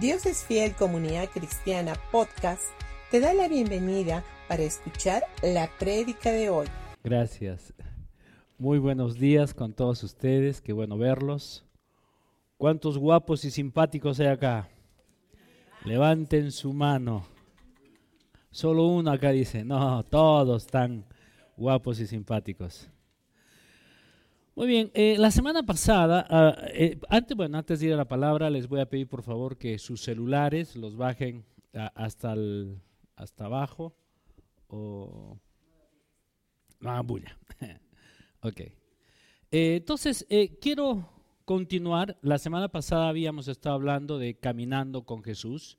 Dios es Fiel Comunidad Cristiana Podcast te da la bienvenida para escuchar la prédica de hoy. Gracias. Muy buenos días con todos ustedes, qué bueno verlos. ¿Cuántos guapos y simpáticos hay acá? Levanten su mano. Solo uno acá dice, no, todos están guapos y simpáticos. Muy bien, eh, la semana pasada, ah, eh, antes, bueno, antes de ir a la palabra, les voy a pedir por favor que sus celulares los bajen hasta, el, hasta abajo o hagan bulla. ok. Eh, entonces, quiero continuar. La semana pasada habíamos estado hablando de caminando con Jesús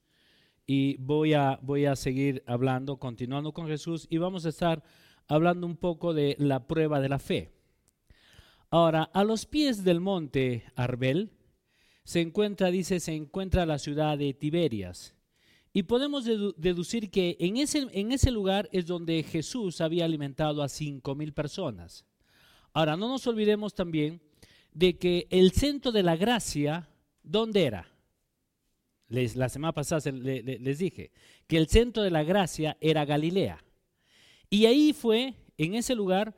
y voy a, voy a seguir hablando, continuando con Jesús y vamos a estar hablando un poco de la prueba de la fe. Ahora, a los pies del monte Arbel se encuentra, dice, se encuentra la ciudad de Tiberias. Y podemos deducir que en ese, en ese lugar es donde Jesús había alimentado a cinco mil personas. Ahora, no nos olvidemos también de que el centro de la gracia, ¿dónde era? Les, la semana pasada les dije que el centro de la gracia era Galilea. Y ahí fue, en ese lugar,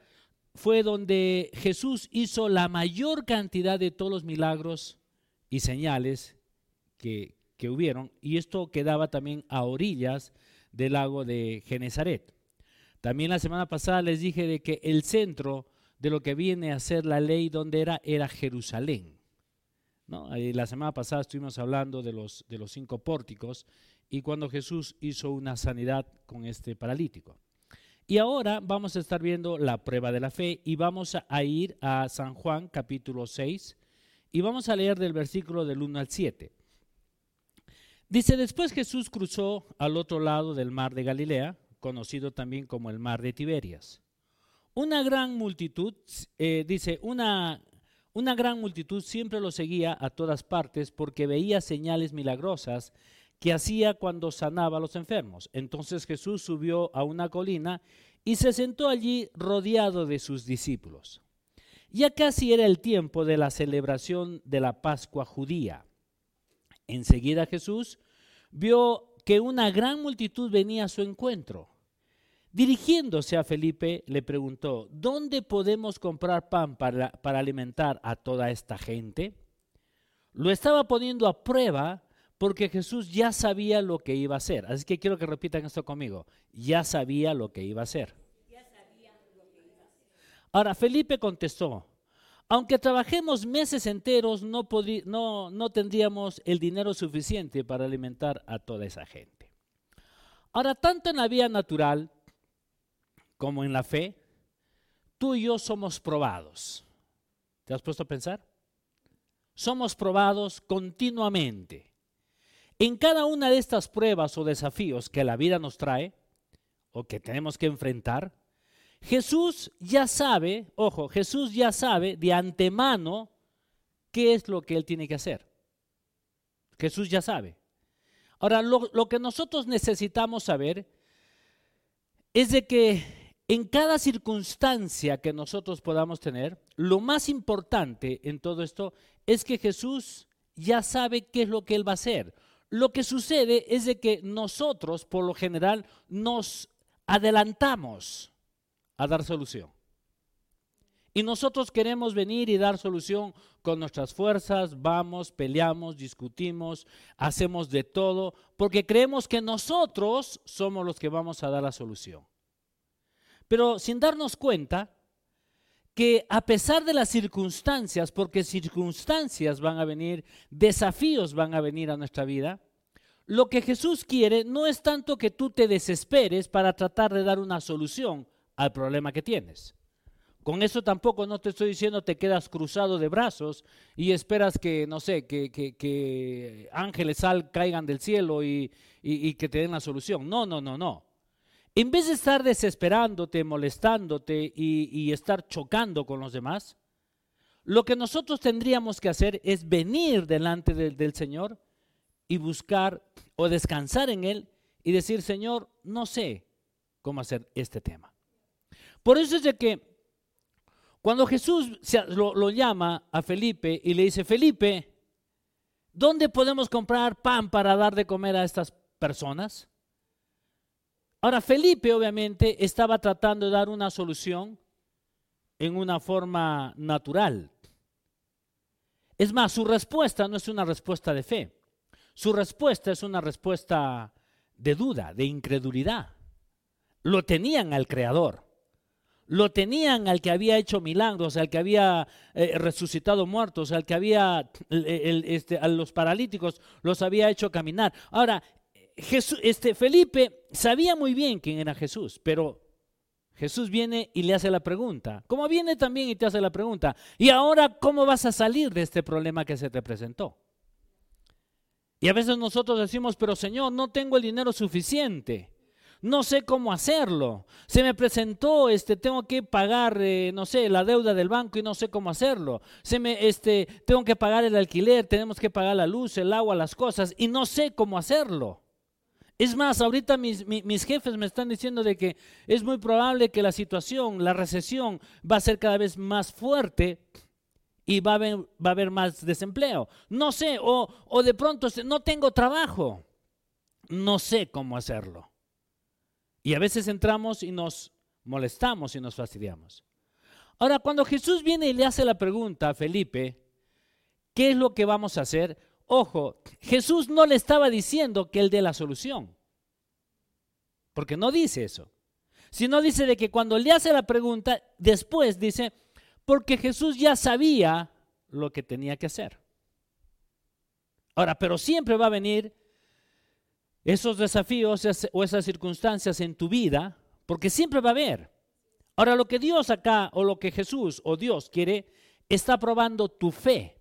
fue donde Jesús hizo la mayor cantidad de todos los milagros y señales que, que hubieron, y esto quedaba también a orillas del lago de Genezaret. También la semana pasada les dije de que el centro de lo que viene a ser la ley, donde era, era Jerusalén. ¿no? La semana pasada estuvimos hablando de los, de los cinco pórticos y cuando Jesús hizo una sanidad con este paralítico. Y ahora vamos a estar viendo la prueba de la fe y vamos a ir a San Juan capítulo 6 y vamos a leer del versículo del 1 al 7. Dice, después Jesús cruzó al otro lado del mar de Galilea, conocido también como el mar de Tiberias. Una gran multitud, eh, dice, una, una gran multitud siempre lo seguía a todas partes porque veía señales milagrosas que hacía cuando sanaba a los enfermos. Entonces Jesús subió a una colina y se sentó allí rodeado de sus discípulos. Ya casi era el tiempo de la celebración de la Pascua judía. Enseguida Jesús vio que una gran multitud venía a su encuentro. Dirigiéndose a Felipe, le preguntó, ¿dónde podemos comprar pan para, para alimentar a toda esta gente? Lo estaba poniendo a prueba porque Jesús ya sabía lo que iba a hacer. Así que quiero que repitan esto conmigo. Ya sabía lo que iba a hacer. Ahora, Felipe contestó, aunque trabajemos meses enteros, no, no, tendríamos el dinero suficiente para alimentar a toda esa gente. Ahora, tanto en la vida natural como en la fe, tú y yo somos probados. ¿Te has puesto a pensar? Somos probados continuamente. En cada una de estas pruebas o desafíos que la vida nos trae o que tenemos que enfrentar, Jesús ya sabe, ojo, Jesús ya sabe de antemano qué es lo que él tiene que hacer. Jesús ya sabe. Ahora, lo, que nosotros necesitamos saber es de que en cada circunstancia que nosotros podamos tener, lo más importante en todo esto es que Jesús ya sabe qué es lo que él va a hacer. Lo que sucede es de que nosotros, por lo general, nos adelantamos a dar solución. Y nosotros queremos venir y dar solución con nuestras fuerzas, vamos, peleamos, discutimos, hacemos de todo, porque creemos que nosotros somos los que vamos a dar la solución. Pero sin darnos cuenta que a pesar de las circunstancias, porque circunstancias van a venir, desafíos van a venir a nuestra vida, lo que Jesús quiere no es tanto que tú te desesperes para tratar de dar una solución al problema que tienes. Con eso tampoco no te estoy diciendo te quedas cruzado de brazos y esperas que, no sé, que, ángeles sal, caigan del cielo y que te den la solución. No, no, no, no. En vez de estar desesperándote, molestándote y, estar chocando con los demás, lo que nosotros tendríamos que hacer es venir delante del Señor y buscar o descansar en Él y decir, Señor, no sé cómo hacer este tema. Por eso es de que cuando Jesús lo, llama a Felipe y le dice, Felipe, ¿Dónde podemos comprar pan para dar de comer a estas personas? Ahora, Felipe obviamente estaba tratando de dar una solución en una forma natural. Es más, su respuesta no es una respuesta de fe. Su respuesta es una respuesta de duda, de incredulidad. Lo tenían al Creador. Lo tenían al que había hecho milagros, al que había eh, resucitado muertos, al que había, este, a los paralíticos los había hecho caminar. Ahora, Jesús, este, Felipe sabía muy bien quién era Jesús, pero Jesús viene y le hace la pregunta. Como viene también y te hace la pregunta. ¿Y ahora cómo vas a salir de este problema que se te presentó? Y a veces nosotros decimos, pero Señor, no tengo el dinero suficiente. No sé cómo hacerlo. Se me presentó, este, tengo que pagar, eh, no sé, la deuda del banco y no sé cómo hacerlo. Se me, este, tengo que pagar el alquiler, tenemos que pagar la luz, el agua, las cosas y no sé cómo hacerlo. Es más, ahorita mis, jefes me están diciendo de que es muy probable que la situación, la recesión, va a ser cada vez más fuerte y va a haber, va a haber más desempleo. No sé, o, o de pronto no tengo trabajo. No sé cómo hacerlo. Y a veces entramos y nos molestamos y nos fastidiamos. Ahora, cuando Jesús viene y le hace la pregunta a Felipe, ¿qué es lo que vamos a hacer? Ojo, Jesús no le estaba diciendo que él dé la solución, porque no dice eso, sino dice de que cuando le hace la pregunta, después dice, porque Jesús ya sabía lo que tenía que hacer. Ahora, pero siempre va a venir esos desafíos o esas circunstancias en tu vida, porque siempre va a haber. Ahora, lo que Dios acá, o lo que Jesús o Dios quiere, está probando tu fe.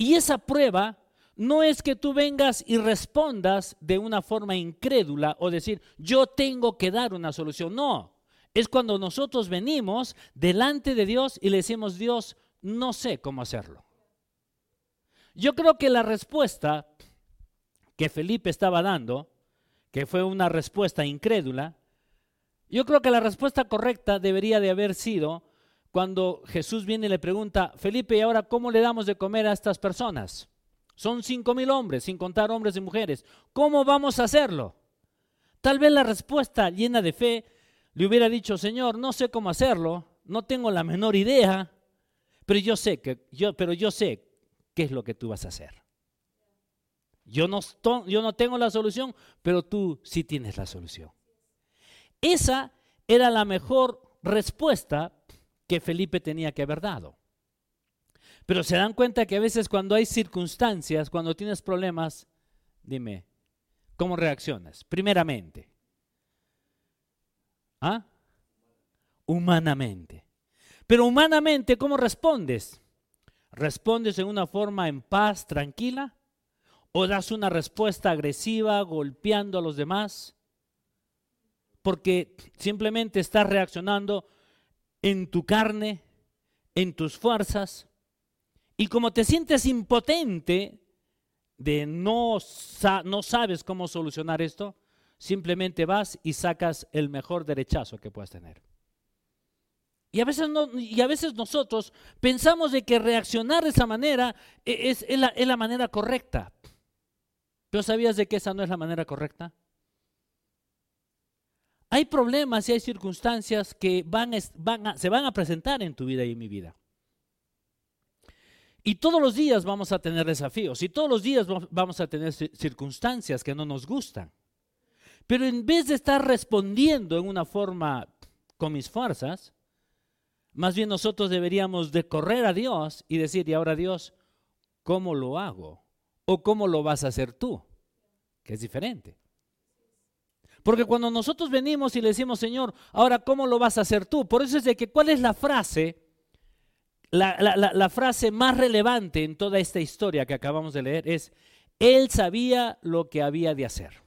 Y esa prueba no es que tú vengas y respondas de una forma incrédula o decir, yo tengo que dar una solución. No, es cuando nosotros venimos delante de Dios y le decimos, Dios, no sé cómo hacerlo. Yo creo que la respuesta que Felipe estaba dando, que fue una respuesta incrédula, yo creo que la respuesta correcta debería de haber sido, cuando Jesús viene y le pregunta, Felipe, ¿y ahora cómo le damos de comer a estas personas? Son cinco mil hombres, sin contar hombres y mujeres. ¿Cómo vamos a hacerlo? Tal vez la respuesta llena de fe le hubiera dicho, Señor, no sé cómo hacerlo, no tengo la menor idea, pero yo sé que yo, pero yo sé qué es lo que tú vas a hacer. Yo no, yo no tengo la solución, pero tú sí tienes la solución. Esa era la mejor respuesta que Felipe tenía que haber dado. Pero se dan cuenta que a veces cuando hay circunstancias, cuando tienes problemas, dime, ¿cómo reaccionas? Primeramente. ¿Ah? Humanamente. Pero humanamente, ¿cómo respondes? ¿Respondes en una forma en paz, tranquila? ¿O das una respuesta agresiva, golpeando a los demás? Porque simplemente estás reaccionando en tu carne, en tus fuerzas, y como te sientes impotente de no, no sabes cómo solucionar esto, simplemente vas y sacas el mejor derechazo que puedas tener. Y a veces, no, y a veces nosotros pensamos de que reaccionar de esa manera e, es, la, es la manera correcta. ¿Pero sabías de que esa no es la manera correcta? Hay problemas y hay circunstancias que van, se van a presentar en tu vida y en mi vida. Y todos los días vamos a tener desafíos y todos los días vamos a tener circunstancias que no nos gustan. Pero en vez de estar respondiendo en una forma con mis fuerzas, más bien nosotros deberíamos de correr a Dios y decir, y ahora Dios, ¿cómo lo hago? ¿O cómo lo vas a hacer tú? Que es diferente. Porque cuando nosotros venimos y le decimos, Señor, ahora ¿cómo lo vas a hacer tú? Por eso es de que, ¿cuál es la frase? La, frase más relevante en toda esta historia que acabamos de leer es, Él sabía lo que había de hacer.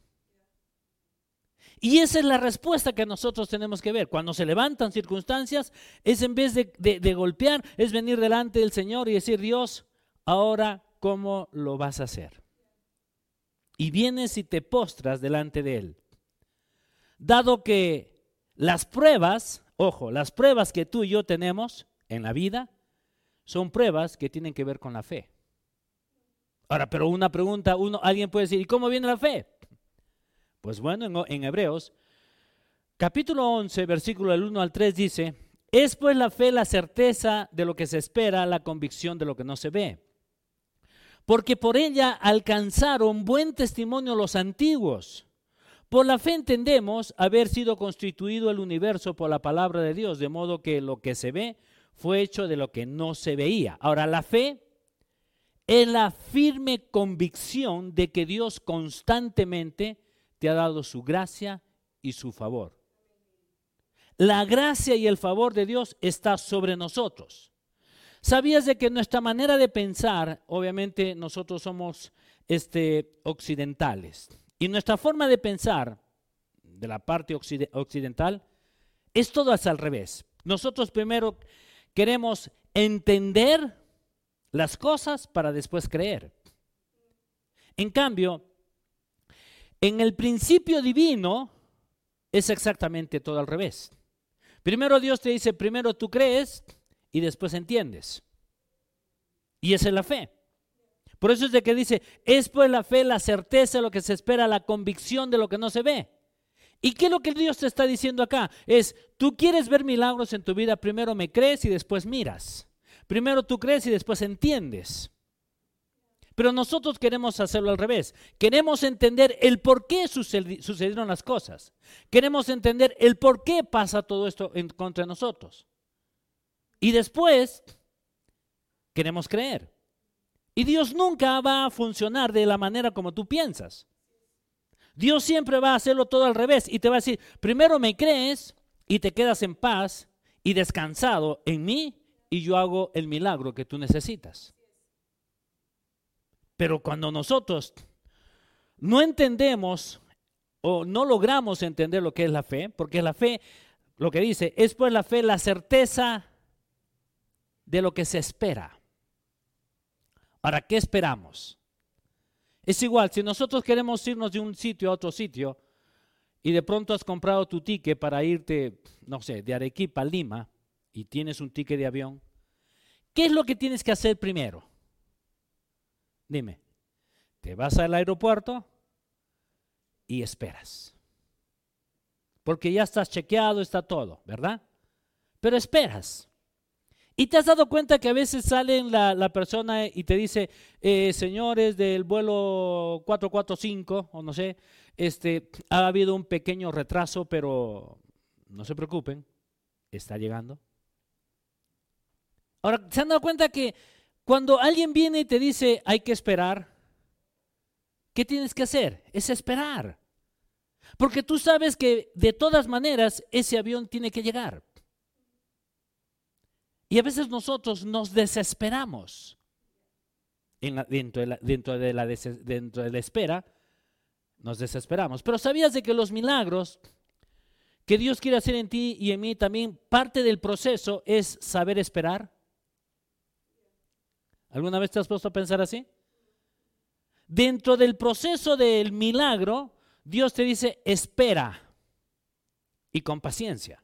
Y esa es la respuesta que nosotros tenemos que ver. Cuando se levantan circunstancias, es en vez de, golpear, es venir delante del Señor y decir, Dios, ahora, ¿cómo lo vas a hacer? Y vienes y te postras delante de Él dado que las pruebas, ojo, las pruebas que tú y yo tenemos en la vida son pruebas que tienen que ver con la fe. Ahora, pero una pregunta, uno, alguien puede decir, ¿y cómo viene la fe? Pues bueno, en, en Hebreos, capítulo 11, versículo del 1 al 3 dice, es pues la fe la certeza de lo que se espera, la convicción de lo que no se ve. Porque por ella alcanzaron buen testimonio los antiguos. Por la fe entendemos haber sido constituido el universo por la palabra de Dios, de modo que lo que se ve fue hecho de lo que no se veía. Ahora, la fe es la firme convicción de que Dios constantemente te ha dado su gracia y su favor. La gracia y el favor de Dios está sobre nosotros. ¿Sabías de que nuestra manera de pensar, obviamente nosotros somos este, occidentales, y nuestra forma de pensar de la parte occidental es todo al revés. Nosotros primero queremos entender las cosas para después creer. En cambio, en el principio divino es exactamente todo al revés. Primero Dios te dice, primero tú crees y después entiendes. Y esa es la fe. Por eso es de que dice, es pues la fe, la certeza de lo que se espera, la convicción de lo que no se ve. ¿Y qué es lo que Dios te está diciendo acá? Es, tú quieres ver milagros en tu vida, primero me crees y después miras. Primero tú crees y después entiendes. Pero nosotros queremos hacerlo al revés. Queremos entender el por qué sucedieron las cosas. Queremos entender el por qué pasa todo esto en contra nosotros. Y después queremos creer. Y Dios nunca va a funcionar de la manera como tú piensas. Dios siempre va a hacerlo todo al revés y te va a decir, primero me crees y te quedas en paz y descansado en mí y yo hago el milagro que tú necesitas. Pero cuando nosotros no entendemos o no logramos entender lo que es la fe, porque la fe, lo que dice, es pues la fe la certeza de lo que se espera. ¿Para qué esperamos? Es igual, si nosotros queremos irnos de un sitio a otro sitio y de pronto has comprado tu ticket para irte, no sé, de Arequipa a Lima y tienes un ticket de avión, ¿qué es lo que tienes que hacer primero? Dime, te vas al aeropuerto y esperas. Porque ya estás chequeado, está todo, ¿verdad? Pero esperas. Y te has dado cuenta que a veces sale la, la persona y te dice, eh, señores del vuelo 445, o no sé, este, ha habido un pequeño retraso, pero no se preocupen, está llegando. Ahora, ¿se han dado cuenta que cuando alguien viene y te dice hay que esperar, ¿qué tienes que hacer? Es esperar. Porque tú sabes que de todas maneras ese avión tiene que llegar. Y a veces nosotros nos desesperamos dentro, de la, dentro, de la, espera, nos desesperamos. Pero ¿sabías de que los milagros que Dios quiere hacer en ti y en mí también, parte del proceso es saber esperar? ¿Alguna vez te has puesto a pensar así? Dentro del proceso del milagro, Dios te dice, espera y con paciencia.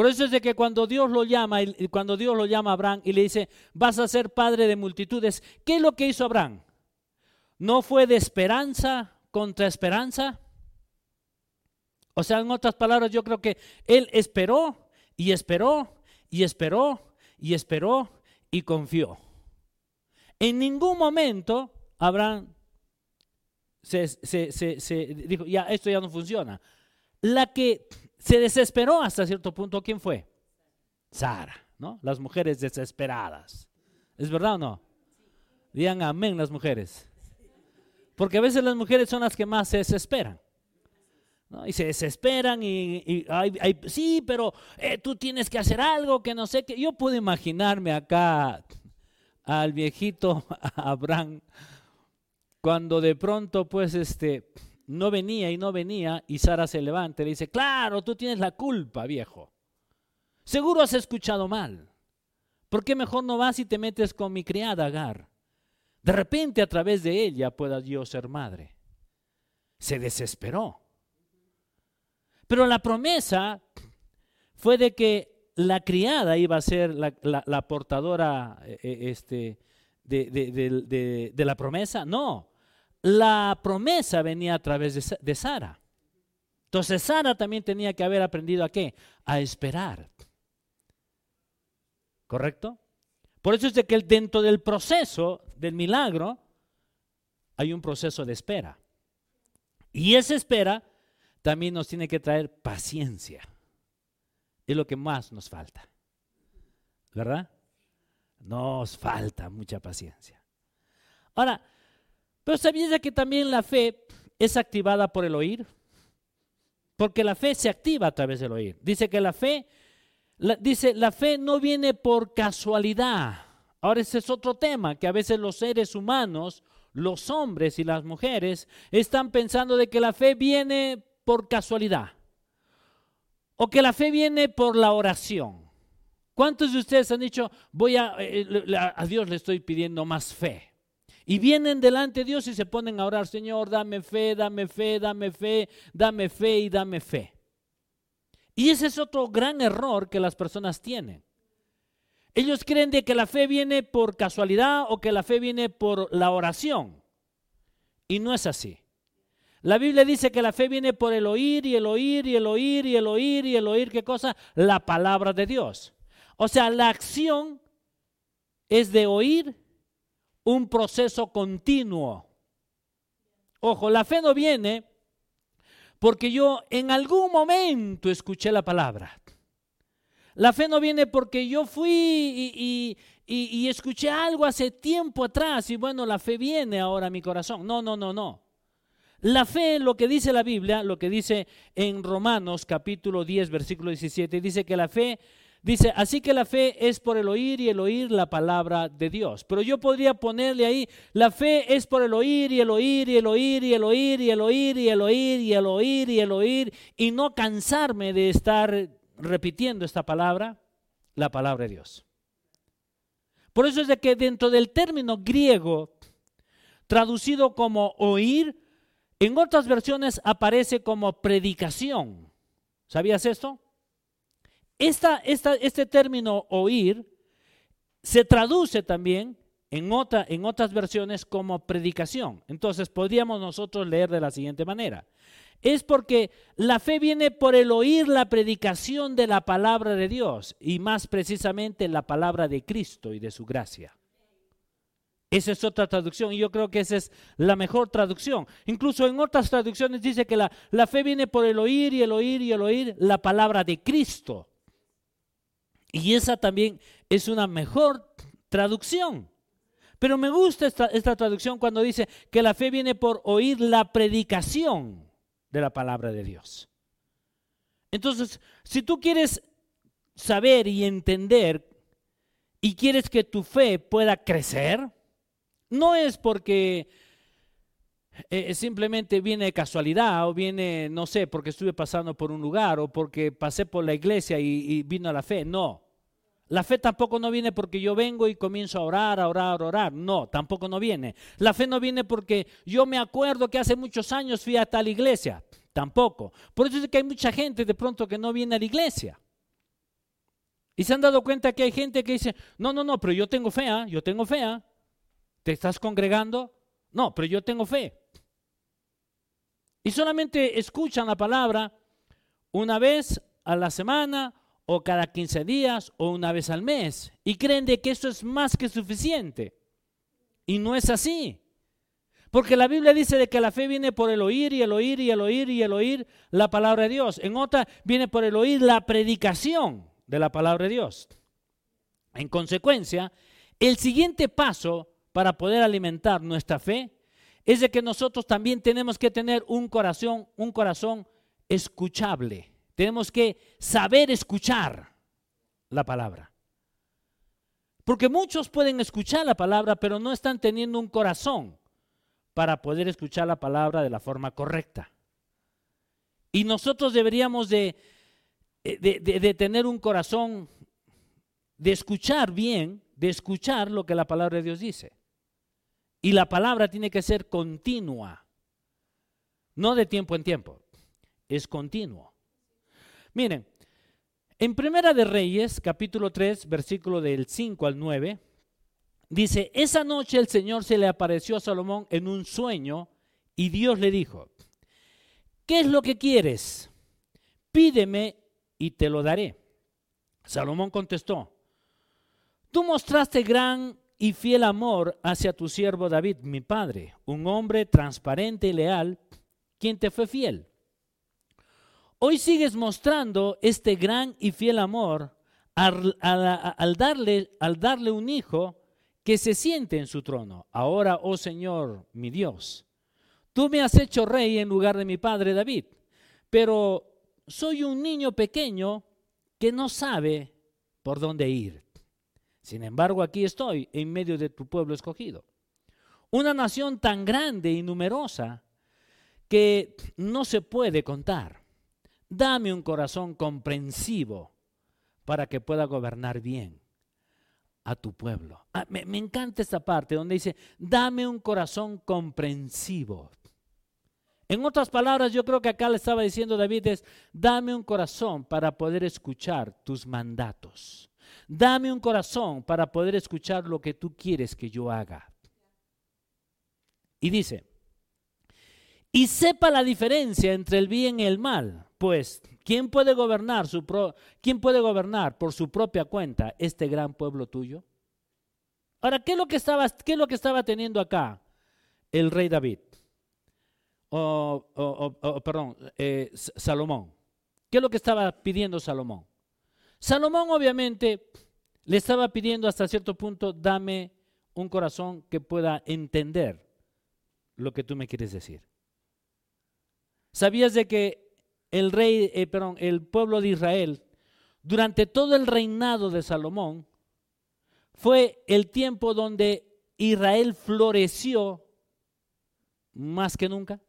Por eso es de que cuando Dios lo llama, cuando Dios lo llama a Abraham y le dice, vas a ser padre de multitudes, ¿qué es lo que hizo Abraham? ¿No fue de esperanza contra esperanza? O sea, en otras palabras, yo creo que él esperó y esperó y esperó y esperó y confió. En ningún momento Abraham se, dijo, ya, esto ya no funciona. La que se desesperó hasta cierto punto, ¿quién fue? Sara, ¿no? Las mujeres desesperadas. ¿Es verdad o no? Digan amén las mujeres. Porque a veces las mujeres son las que más se desesperan. Y se desesperan y, sí, pero eh, tú tienes que hacer algo que no sé qué. Yo puedo imaginarme acá al viejito Abraham cuando de pronto pues este no venía y no venía y Sara se levanta y le dice, claro, tú tienes la culpa, viejo. Seguro has escuchado mal. ¿Por qué mejor no vas y te metes con mi criada Agar? De repente a través de ella pueda yo ser madre. Se desesperó. Pero la promesa fue de que la criada iba a ser la, portadora eh, eh, este, de, la promesa. No, la promesa venía a través de, Sara. Entonces Sara también tenía que haber aprendido a qué? A esperar. ¿Correcto? Por eso es de que dentro del proceso del milagro hay un proceso de espera. Y esa espera también nos tiene que traer paciencia. Es lo que más nos falta. ¿Verdad? Nos falta mucha paciencia. Ahora, pero ¿sabías que también la fe es activada por el oír? Porque la fe se activa a través del oír. Dice que la fe, dice, la fe no viene por casualidad. Ahora ese es otro tema, que a veces los seres humanos, los hombres y las mujeres, están pensando de que la fe viene por casualidad. O que la fe viene por la oración. ¿Cuántos de ustedes han dicho, voy a, eh, a Dios le estoy pidiendo más fe? Y vienen delante de Dios y se ponen a orar, Señor, dame fe, dame fe, dame fe, dame fe y dame fe. Y ese es otro gran error que las personas tienen. Ellos creen de que la fe viene por casualidad o que la fe viene por la oración. Y no es así. La Biblia dice que la fe viene por el oír y el oír y el oír y el oír y el oír, ¿qué cosa? La palabra de Dios. O sea, la acción es de oír un proceso continuo. Ojo, la fe no viene porque yo en algún momento escuché la palabra. La fe no viene porque yo fui y, y, escuché algo hace tiempo atrás y bueno, la fe viene ahora a mi corazón. No, no, no, no. La fe, lo que dice la Biblia, lo que dice en Romanos capítulo 10, versículo 17, dice que la fe Dice, así que la fe es por el oír y el oír la palabra de Dios. Pero yo podría ponerle ahí, la fe es por el oír y el oír y el oír y el oír y el oír y el oír y el oír y el oír y no cansarme de estar repitiendo esta palabra, la palabra de Dios. Por eso es de que dentro del término griego, traducido como oír, en otras versiones aparece como predicación. ¿Sabías esto? Este término oír se traduce también en, otra, en otras versiones como predicación. Entonces podríamos nosotros leer de la siguiente manera. Es porque la fe viene por el oír la predicación de la palabra de Dios y más precisamente la palabra de Cristo y de su gracia. Esa es otra traducción y yo creo que esa es la mejor traducción. Incluso en otras traducciones dice que la, la fe viene por el oír y el oír y el oír la palabra de Cristo. Y esa también es una mejor traducción. Pero me gusta esta, traducción cuando dice que la fe viene por oír la predicación de la palabra de Dios. Entonces, si tú quieres saber y entender y quieres que tu fe pueda crecer, no es porque eh, simplemente viene de casualidad o viene, no sé, porque estuve pasando por un lugar o porque pasé por la iglesia y, vino a la fe. No. La fe tampoco no viene porque yo vengo y comienzo a orar, a orar, a orar. No, tampoco no viene. La fe no viene porque yo me acuerdo que hace muchos años fui a tal iglesia. Tampoco. Por eso es que hay mucha gente de pronto que no viene a la iglesia. Y se han dado cuenta que hay gente que dice, no, no, no, pero yo tengo fe, ¿ah? yo tengo fe. ¿ah? ¿Te estás congregando? No, pero yo tengo fe. Y solamente escuchan la palabra una vez a la semana o cada 15 días o una vez al mes y creen de que eso es más que suficiente. Y no es así. Porque la Biblia dice de que la fe viene por el oír y el oír y el oír y el oír la palabra de Dios. En otra viene por el oír la predicación de la palabra de Dios. En consecuencia, el siguiente paso para poder alimentar nuestra fe es de que nosotros también tenemos que tener un corazón, un corazón escuchable. Tenemos que saber escuchar la palabra. Porque muchos pueden escuchar la palabra, pero no están teniendo un corazón para poder escuchar la palabra de la forma correcta. Y nosotros deberíamos de, de, de tener un corazón de escuchar bien, de escuchar lo que la palabra de Dios dice. Y la palabra tiene que ser continua, no de tiempo en tiempo, es continuo. Miren, en Primera de Reyes, capítulo 3, versículo del 5 al 9, dice, esa noche el Señor se le apareció a Salomón en un sueño y Dios le dijo, ¿qué es lo que quieres? Pídeme y te lo daré. Salomón contestó, tú mostraste gran y fiel amor hacia tu siervo David, mi padre, un hombre transparente y leal, quien te fue fiel. Hoy sigues mostrando este gran y fiel amor al, darle, al darle un hijo que se siente en su trono. Ahora, oh Señor, mi Dios, tú me has hecho rey en lugar de mi padre David, pero soy un niño pequeño que no sabe por dónde ir. Sin embargo, aquí estoy en medio de tu pueblo escogido. Una nación tan grande y numerosa que no se puede contar. Dame un corazón comprensivo para que pueda gobernar bien a tu pueblo. Ah, me, me, encanta esta parte donde dice, dame un corazón comprensivo. En otras palabras, yo creo que acá le estaba diciendo David es, dame un corazón para poder escuchar tus mandatos. Dame un corazón para poder escuchar lo que tú quieres que yo haga. Y dice, y sepa la diferencia entre el bien y el mal, pues ¿quién puede gobernar su quién puede gobernar por su propia cuenta este gran pueblo tuyo? Ahora, ¿qué es lo que estaba, qué es lo que estaba teniendo acá el rey David? O, perdón, eh, Salomón. ¿Qué es lo que estaba pidiendo Salomón? Salomón obviamente le estaba pidiendo hasta cierto punto, dame un corazón que pueda entender lo que tú me quieres decir. ¿Sabías de que el rey, eh, perdón, el pueblo de Israel, durante todo el reinado de Salomón, fue el tiempo donde Israel floreció más que nunca?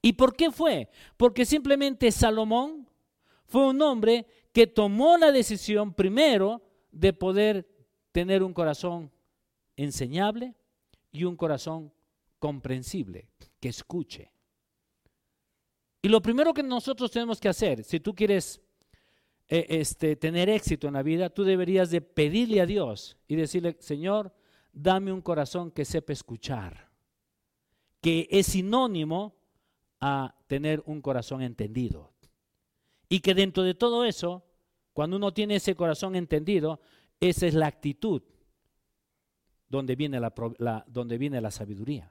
¿Y por qué fue? Porque simplemente Salomón fue un hombre que tomó la decisión primero de poder tener un corazón enseñable y un corazón comprensible, que escuche. Y lo primero que nosotros tenemos que hacer, si tú quieres eh, este, tener éxito en la vida, tú deberías de pedirle a Dios y decirle, Señor, dame un corazón que sepa escuchar, que es sinónimo a tener un corazón entendido. Y que dentro de todo eso, cuando uno tiene ese corazón entendido, esa es la actitud donde viene la, donde viene la sabiduría.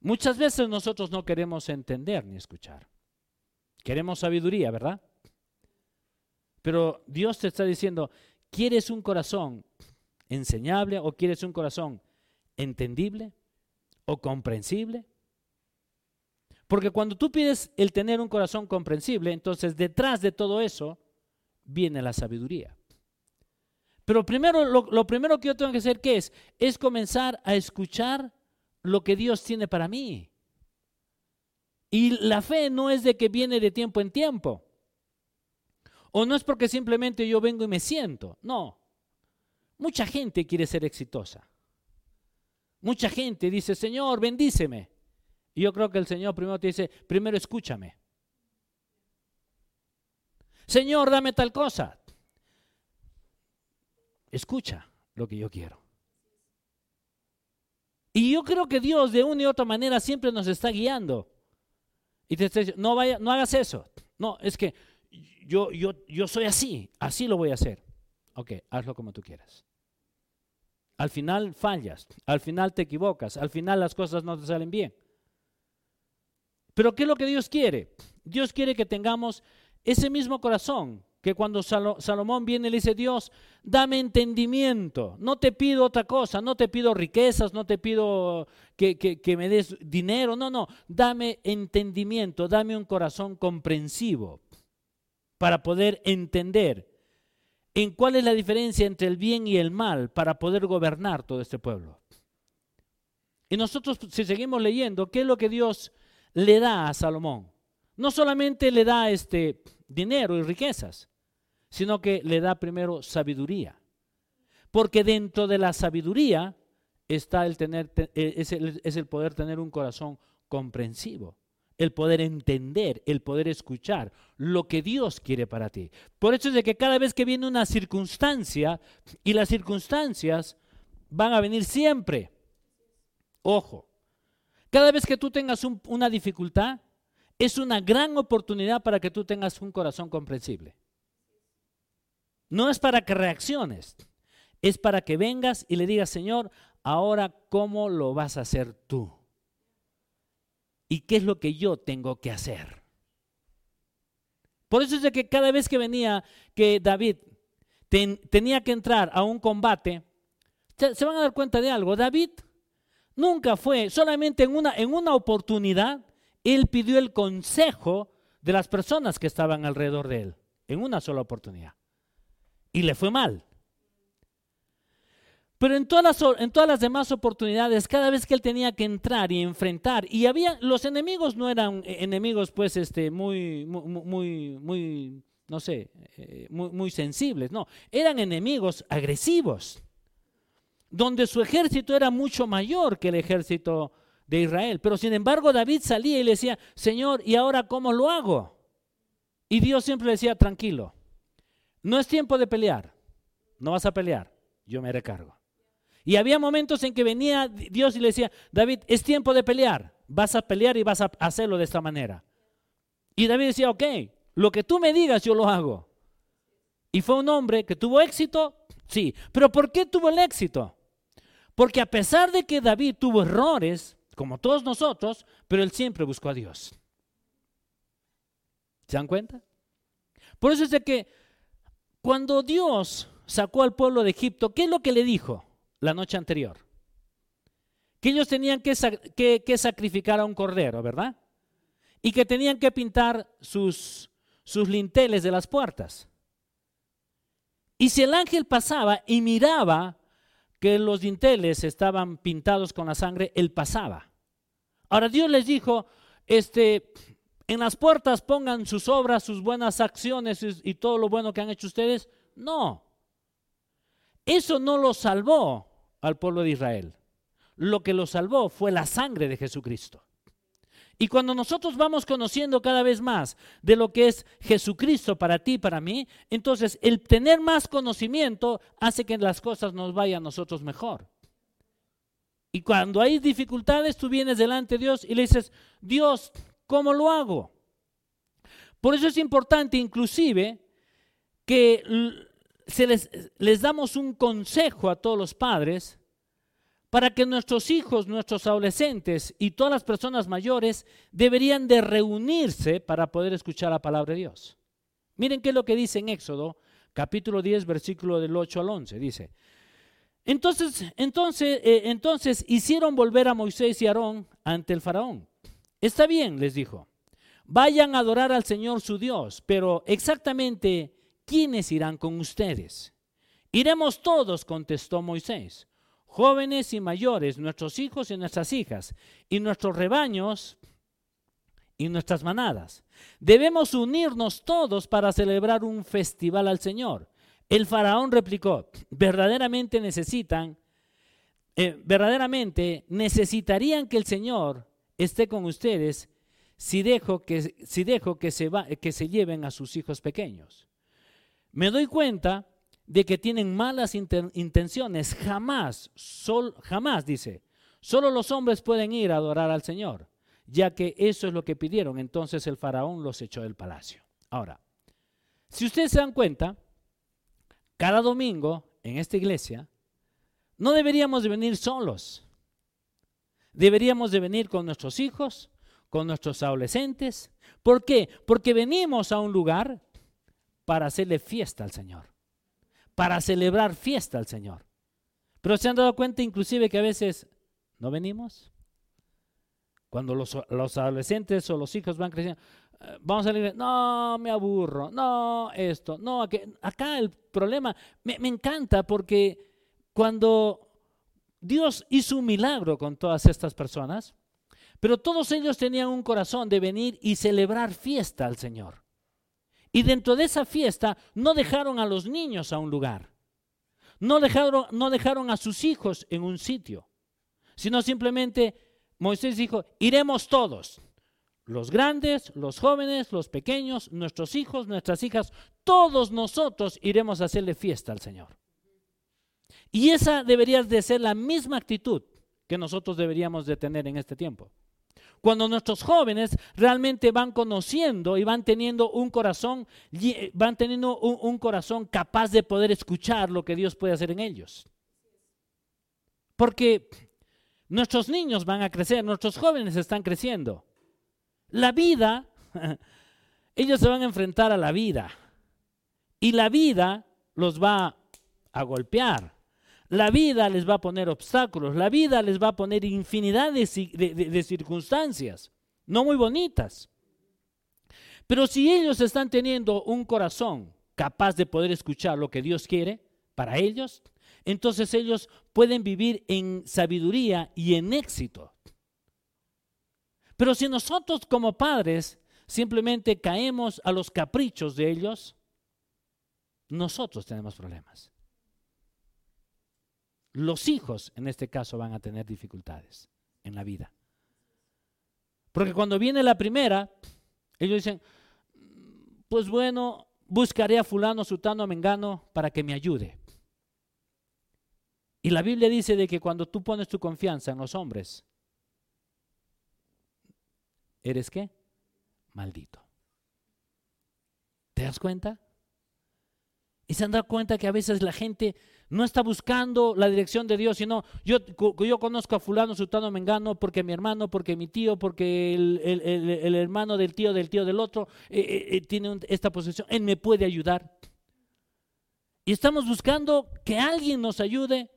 Muchas veces nosotros no queremos entender ni escuchar. Queremos sabiduría, ¿verdad? Pero Dios te está diciendo, ¿quieres un corazón enseñable o quieres un corazón entendible o comprensible? Porque cuando tú pides el tener un corazón comprensible, entonces detrás de todo eso viene la sabiduría. Pero primero, lo, primero que yo tengo que hacer, ¿qué es? Es comenzar a escuchar lo que Dios tiene para mí. Y la fe no es de que viene de tiempo en tiempo. O no es porque simplemente yo vengo y me siento. No. Mucha gente quiere ser exitosa. Mucha gente dice, Señor, bendíceme. Yo creo que el Señor primero te dice, primero escúchame. Señor, dame tal cosa. Escucha lo que yo quiero. Y yo creo que Dios de una y otra manera siempre nos está guiando. Y te está diciendo, no, vaya, no hagas eso. No, es que yo, yo, yo soy así, así lo voy a hacer. Ok, hazlo como tú quieras. Al final fallas, al final te equivocas, al final las cosas no te salen bien. Pero ¿qué es lo que Dios quiere? Dios quiere que tengamos ese mismo corazón que cuando Salomón viene y le dice, Dios, dame entendimiento, no te pido otra cosa, no te pido riquezas, no te pido que, que, me des dinero, no, no, dame entendimiento, dame un corazón comprensivo para poder entender en cuál es la diferencia entre el bien y el mal para poder gobernar todo este pueblo. Y nosotros, si seguimos leyendo, ¿qué es lo que Dios le da a Salomón. No solamente le da este dinero y riquezas, sino que le da primero sabiduría. Porque dentro de la sabiduría está el tener, e, es el, poder tener un corazón comprensivo. el poder entender, el poder escuchar lo que Dios quiere para ti. Por eso es de que cada vez que viene una circunstancia, y las circunstancias van a venir siempre, ojo, cada vez que tú tengas una dificultad, es una gran oportunidad para que tú tengas un corazón comprensible. No es para que reacciones, es para que vengas y le digas, Señor, ahora cómo lo vas a hacer tú y qué es lo que yo tengo que hacer. Por eso es de que cada vez que venía que David tenía que entrar a un combate, se, van a dar cuenta de algo. David nunca fue, solamente en una, en una oportunidad, él pidió el consejo de las personas que estaban alrededor de él, en una sola oportunidad. Y le fue mal. Pero en todas, las, en todas las demás oportunidades, cada vez que él tenía que entrar y enfrentar, y había, los enemigos no eran eh, enemigos pues este, muy, muy, muy, no sé, eh, muy, muy sensibles, no, eran enemigos agresivos, donde su ejército era mucho mayor que el ejército de Israel. Pero sin embargo David salía y le decía, Señor, ¿y ahora cómo lo hago? Y Dios siempre le decía, tranquilo, no es tiempo de pelear, no vas a pelear, yo me recargo. Y había momentos en que venía Dios y le decía, David, es tiempo de pelear, vas a pelear y vas a hacerlo de esta manera. Y David decía, ok, lo que tú me digas yo lo hago. Y fue un hombre que tuvo éxito, sí. Pero ¿por qué tuvo el éxito? Porque a pesar de que David tuvo errores, como todos nosotros, pero él siempre buscó a Dios. ¿Se dan cuenta? Por eso es de que cuando Dios sacó al pueblo de Egipto, ¿qué es lo que le dijo? la noche anterior. Que ellos tenían que, que, sacrificar a un cordero, ¿verdad? Y que tenían que pintar sus, sus linteles de las puertas. Y si el ángel pasaba y miraba que los dinteles estaban pintados con la sangre, él pasaba. Ahora Dios les dijo, este, en las puertas pongan sus obras, sus buenas acciones y todo lo bueno que han hecho ustedes. No. Eso no lo salvó al pueblo de Israel. Lo que lo salvó fue la sangre de Jesucristo. Y cuando nosotros vamos conociendo cada vez más de lo que es Jesucristo para ti para mí, entonces el tener más conocimiento hace que las cosas nos vayan a nosotros mejor. Y cuando hay dificultades, tú vienes delante de Dios y le dices, Dios, ¿cómo lo hago? Por eso es importante inclusive que se les, les damos un consejo a todos los padres para que nuestros hijos, nuestros adolescentes y todas las personas mayores deberían de reunirse para poder escuchar la palabra de Dios. Miren qué es lo que dice en Éxodo, capítulo 10, versículo del 8 al 11. Dice, entonces, entonces, eh, entonces hicieron volver a Moisés y Aarón ante el faraón. Está bien, les dijo, vayan a adorar al Señor su Dios, pero exactamente ¿quiénes irán con ustedes? Iremos todos, contestó Moisés, jóvenes y mayores, nuestros hijos y nuestras hijas, y nuestros rebaños y nuestras manadas. Debemos unirnos todos para celebrar un festival al Señor. El faraón replicó, verdaderamente necesitan, eh, verdaderamente necesitarían que el Señor esté con ustedes si dejo que, si dejo que, se, va, que se lleven a sus hijos pequeños. Me doy cuenta de que tienen malas intenciones. Jamás, sol, jamás dice, solo los hombres pueden ir a adorar al Señor, ya que eso es lo que pidieron. Entonces el faraón los echó del palacio. Ahora, si ustedes se dan cuenta, cada domingo en esta iglesia, no deberíamos de venir solos. Deberíamos de venir con nuestros hijos, con nuestros adolescentes. ¿Por qué? Porque venimos a un lugar para hacerle fiesta al Señor, para celebrar fiesta al Señor. Pero se han dado cuenta inclusive que a veces no venimos. Cuando los, adolescentes o los hijos van creciendo, eh, vamos a decir, no, me aburro, no, esto, no, acá el problema me, me encanta porque cuando Dios hizo un milagro con todas estas personas, pero todos ellos tenían un corazón de venir y celebrar fiesta al Señor. Y dentro de esa fiesta no dejaron a los niños a un lugar. No dejaron, a sus hijos en un sitio. Sino simplemente Moisés dijo, iremos todos. los grandes, los jóvenes, los pequeños, nuestros hijos, nuestras hijas, todos nosotros iremos a hacerle fiesta al Señor. Y esa debería de ser la misma actitud que nosotros deberíamos de tener en este tiempo. Cuando nuestros jóvenes realmente van conociendo y van teniendo un corazón, van teniendo un, corazón capaz de poder escuchar lo que Dios puede hacer en ellos. Porque nuestros niños van a crecer, nuestros jóvenes están creciendo. La vida, ellos se van a enfrentar a la vida. Y la vida los va a golpear. La vida les va a poner obstáculos, la vida les va a poner infinidad de, circunstancias, no muy bonitas. Pero si ellos están teniendo un corazón capaz de poder escuchar lo que Dios quiere para ellos, entonces ellos pueden vivir en sabiduría y en éxito. Pero si nosotros como padres simplemente caemos a los caprichos de ellos, nosotros tenemos problemas. Los hijos, en este caso, van a tener dificultades en la vida. Porque cuando viene la primera, ellos dicen, pues bueno, buscaré a fulano, sutano, mengano para que me ayude. Y la Biblia dice de que cuando tú pones tu confianza en los hombres, ¿eres qué? Maldito. ¿Te das cuenta? Y se han dado cuenta que a veces la gente no está buscando la dirección de Dios, sino yo, yo conozco a fulano, sultano, mengano, porque mi hermano, porque mi tío, porque el, hermano del tío, del tío del otro, eh, eh, eh, tiene esta posición, él me puede ayudar. Y estamos buscando que alguien nos ayude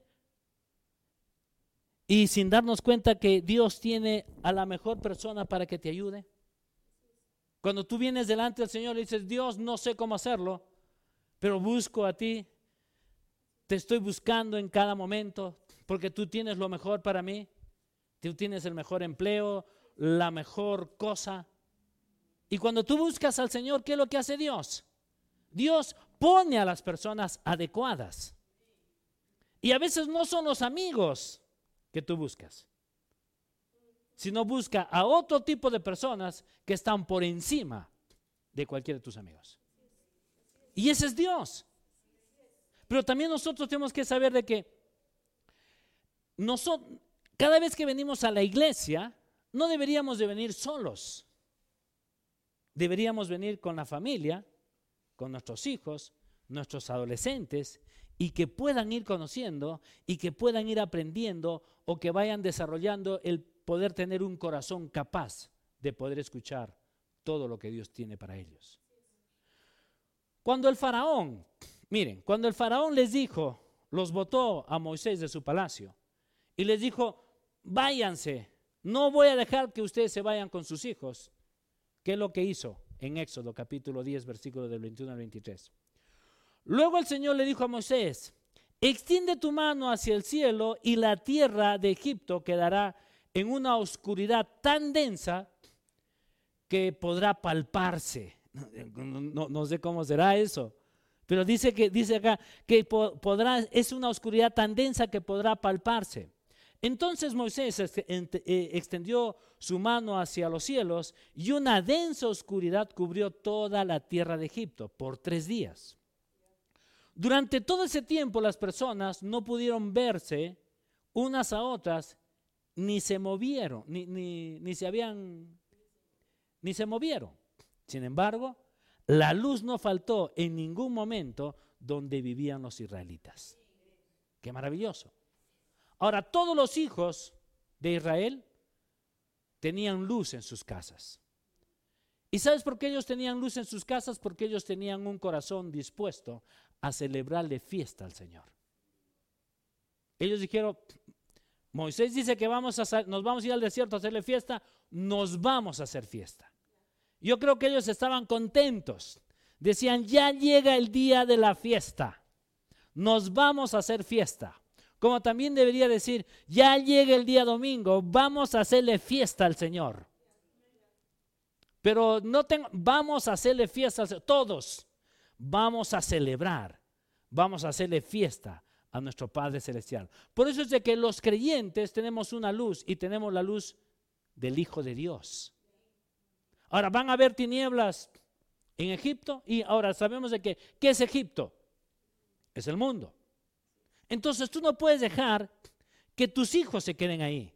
y sin darnos cuenta que Dios tiene a la mejor persona para que te ayude. Cuando tú vienes delante del Señor y dices, Dios, no sé cómo hacerlo, pero busco a ti, te estoy buscando en cada momento porque tú tienes lo mejor para mí. Tú tienes el mejor empleo, la mejor cosa. Y cuando tú buscas al Señor, ¿qué es lo que hace Dios? Dios pone a las personas adecuadas. Y a veces no son los amigos que tú buscas, sino busca a otro tipo de personas que están por encima de cualquiera de tus amigos. Y ese es Dios. Pero también nosotros tenemos que saber de que nosotros, cada vez que venimos a la iglesia, no deberíamos de venir solos. Deberíamos venir con la familia, con nuestros hijos, nuestros adolescentes, y que puedan ir conociendo y que puedan ir aprendiendo o que vayan desarrollando el poder tener un corazón capaz de poder escuchar todo lo que Dios tiene para ellos. Cuando el faraón Miren, cuando el faraón les dijo, los votó a Moisés de su palacio y les dijo, váyanse, no voy a dejar que ustedes se vayan con sus hijos. ¿Qué es lo que hizo en Éxodo capítulo 10, versículo del 21 al 23? Luego el Señor le dijo a Moisés, extiende tu mano hacia el cielo y la tierra de Egipto quedará en una oscuridad tan densa que podrá palparse. No, no sé cómo será eso. Pero dice que dice acá que podrá es una oscuridad tan densa que podrá palparse. Entonces Moisés eh, extendió su mano hacia los cielos y una densa oscuridad cubrió toda la tierra de Egipto por tres días. Durante todo ese tiempo las personas no pudieron verse unas a otras, ni se movieron, ni, ni se habían, ni se movieron. Sin embargo, la luz no faltó en ningún momento donde vivían los israelitas. Qué maravilloso. Ahora, todos los hijos de Israel tenían luz en sus casas. ¿Y sabes por qué ellos tenían luz en sus casas? Porque ellos tenían un corazón dispuesto a celebrarle fiesta al Señor. Ellos dijeron, Moisés dice que vamos a, nos vamos a ir al desierto a hacerle fiesta, nos vamos a hacer fiesta. Yo creo que ellos estaban contentos. Decían, ya llega el día de la fiesta. Nos vamos a hacer fiesta. Como también debería decir, ya llega el día domingo, vamos a hacerle fiesta al Señor. Pero no tengo, vamos a hacerle fiesta al Señor. Todos vamos a celebrar, vamos a hacerle fiesta a nuestro Padre Celestial. Por eso es de que los creyentes tenemos una luz y tenemos la luz del Hijo de Dios. Ahora van a haber tinieblas en Egipto y ahora sabemos de ¿qué es Egipto? Es el mundo. Entonces tú no puedes dejar que tus hijos se queden ahí.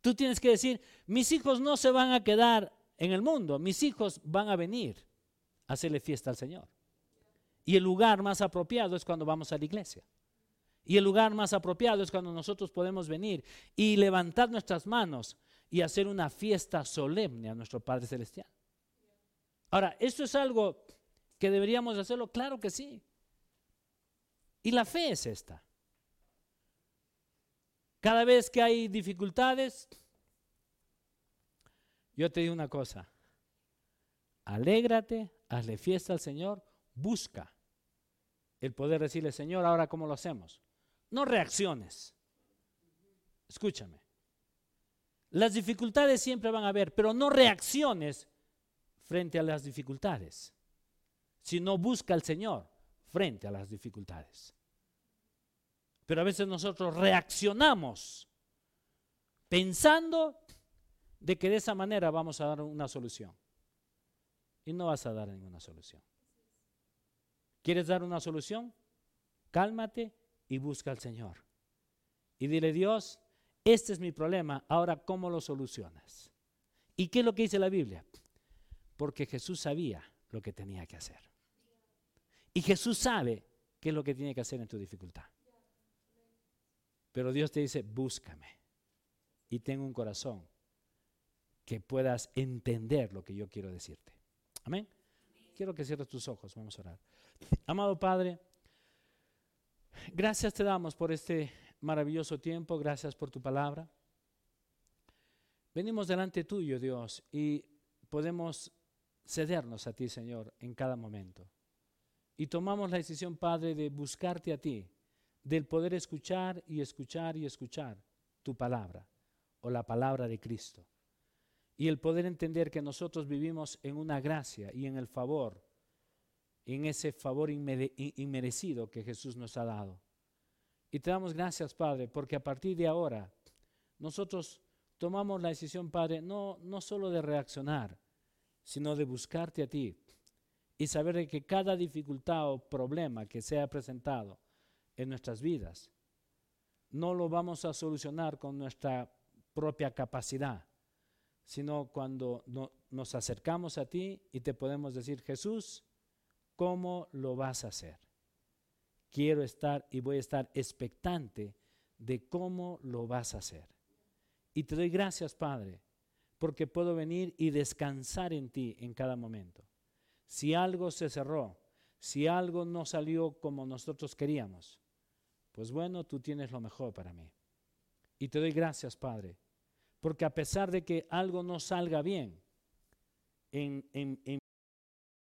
Tú tienes que decir, mis hijos no se van a quedar en el mundo, mis hijos van a venir a hacerle fiesta al Señor. Y el lugar más apropiado es cuando vamos a la iglesia. Y el lugar más apropiado es cuando nosotros podemos venir y levantar nuestras manos y hacer una fiesta solemne a nuestro Padre Celestial. Ahora, ¿esto es algo que deberíamos hacerlo? Claro que sí. Y la fe es esta. Cada vez que hay dificultades, yo te digo una cosa, alégrate, hazle fiesta al Señor, busca el poder decirle, Señor, ahora cómo lo hacemos. No reacciones. Escúchame. Las dificultades siempre van a haber, pero no reacciones frente a las dificultades, sino busca al Señor frente a las dificultades. Pero a veces nosotros reaccionamos pensando de que de esa manera vamos a dar una solución. Y no vas a dar ninguna solución. ¿Quieres dar una solución? Cálmate y busca al Señor. Y dile, Dios, este es mi problema, ahora ¿cómo lo solucionas? ¿Y qué es lo que dice la Biblia? Porque Jesús sabía lo que tenía que hacer. Y Jesús sabe qué es lo que tiene que hacer en tu dificultad. Pero Dios te dice, búscame y tengo un corazón que puedas entender lo que yo quiero decirte. Amén. Quiero que cierres tus ojos, vamos a orar. Amado Padre, gracias te damos por este maravilloso tiempo, gracias por tu palabra. Venimos delante tuyo, Dios, y podemos cedernos a ti, Señor, en cada momento. Y tomamos la decisión, Padre, de buscarte a ti del poder escuchar y escuchar y escuchar tu palabra o la palabra de Cristo. Y el poder entender que nosotros vivimos en una gracia y en el favor, en ese favor inmerecido que Jesús nos ha dado. Y te damos gracias, Padre, porque a partir de ahora nosotros tomamos la decisión, Padre, no, no solo de reaccionar, sino de buscarte a ti y saber que cada dificultad o problema que sea presentado, en nuestras vidas. No lo vamos a solucionar con nuestra propia capacidad, sino cuando nos acercamos a ti y te podemos decir, Jesús, ¿cómo lo vas a hacer? Quiero estar y voy a estar expectante de cómo lo vas a hacer. Y te doy gracias, Padre, porque puedo venir y descansar en ti en cada momento. Si algo se cerró, si algo no salió como nosotros queríamos, pues bueno, tú tienes lo mejor para mí. Y te doy gracias, Padre, porque a pesar de que algo no salga bien en,